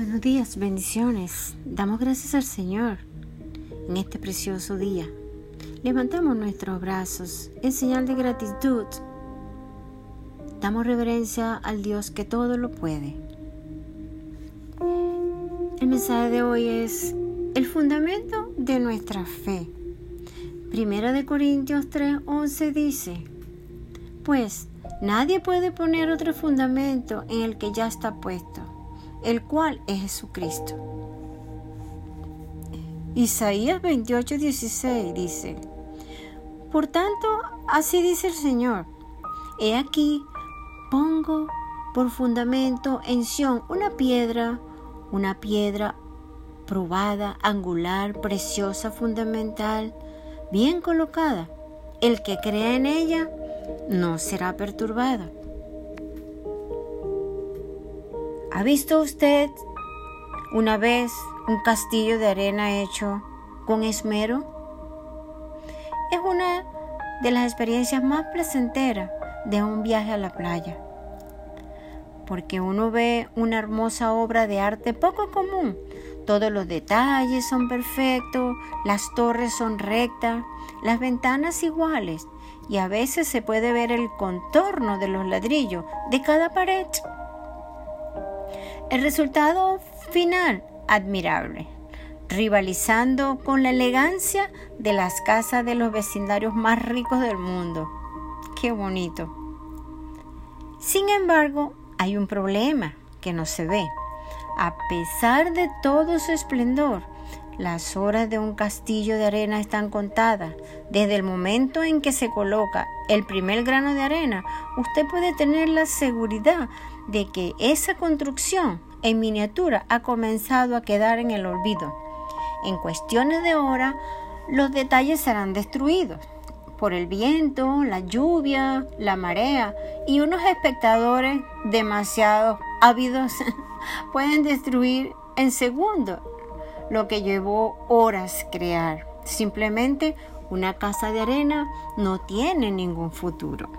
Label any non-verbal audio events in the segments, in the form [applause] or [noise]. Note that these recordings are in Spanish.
Buenos días, bendiciones. Damos gracias al Señor en este precioso día. Levantamos nuestros brazos en señal de gratitud. Damos reverencia al Dios que todo lo puede. El mensaje de hoy es el fundamento de nuestra fe. Primera de Corintios 3:11 dice, pues nadie puede poner otro fundamento en el que ya está puesto el cual es Jesucristo. Isaías 28, 16 dice, Por tanto, así dice el Señor, he aquí, pongo por fundamento en Sión una piedra, una piedra probada, angular, preciosa, fundamental, bien colocada. El que crea en ella no será perturbado. ¿Ha visto usted una vez un castillo de arena hecho con esmero? Es una de las experiencias más placenteras de un viaje a la playa, porque uno ve una hermosa obra de arte poco común. Todos los detalles son perfectos, las torres son rectas, las ventanas iguales y a veces se puede ver el contorno de los ladrillos de cada pared. El resultado final, admirable, rivalizando con la elegancia de las casas de los vecindarios más ricos del mundo. Qué bonito. Sin embargo, hay un problema que no se ve. A pesar de todo su esplendor, las horas de un castillo de arena están contadas. Desde el momento en que se coloca el primer grano de arena, usted puede tener la seguridad de que esa construcción en miniatura ha comenzado a quedar en el olvido. En cuestiones de hora, los detalles serán destruidos por el viento, la lluvia, la marea y unos espectadores demasiado ávidos [laughs] pueden destruir en segundos lo que llevó horas crear. Simplemente una casa de arena no tiene ningún futuro.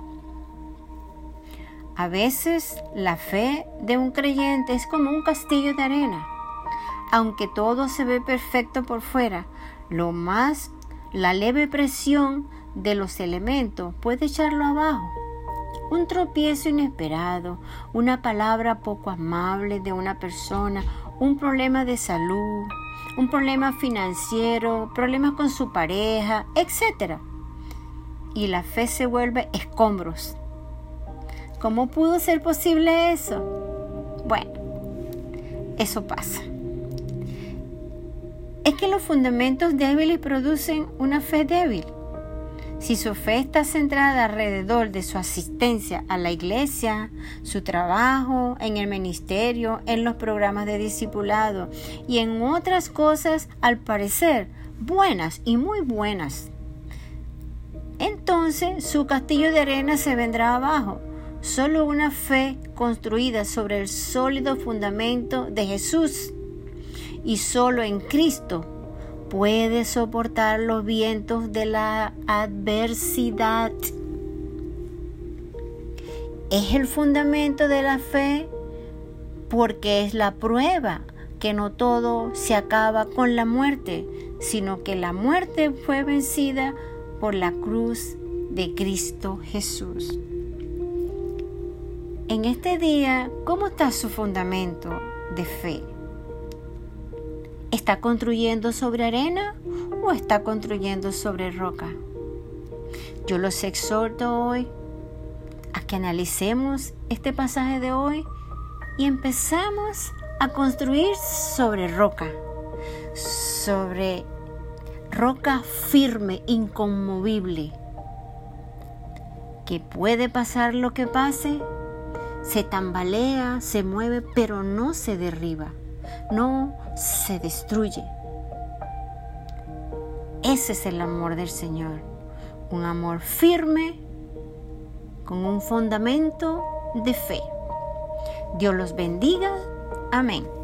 A veces la fe de un creyente es como un castillo de arena. Aunque todo se ve perfecto por fuera, lo más la leve presión de los elementos puede echarlo abajo. Un tropiezo inesperado, una palabra poco amable de una persona, un problema de salud, un problema financiero, problemas con su pareja, etc. Y la fe se vuelve escombros ¿Cómo pudo ser posible eso? Bueno, eso pasa. Es que los fundamentos débiles producen una fe débil. Si su fe está centrada alrededor de su asistencia a la iglesia, su trabajo, en el ministerio, en los programas de discipulado y en otras cosas al parecer buenas y muy buenas, entonces su castillo de arena se vendrá abajo. Solo una fe construida sobre el sólido fundamento de Jesús y solo en Cristo puede soportar los vientos de la adversidad. Es el fundamento de la fe porque es la prueba que no todo se acaba con la muerte, sino que la muerte fue vencida por la cruz de Cristo Jesús. En este día, ¿cómo está su fundamento de fe? ¿Está construyendo sobre arena o está construyendo sobre roca? Yo los exhorto hoy a que analicemos este pasaje de hoy y empezamos a construir sobre roca, sobre roca firme, inconmovible, que puede pasar lo que pase, se tambalea, se mueve, pero no se derriba, no se destruye. Ese es el amor del Señor, un amor firme con un fundamento de fe. Dios los bendiga. Amén.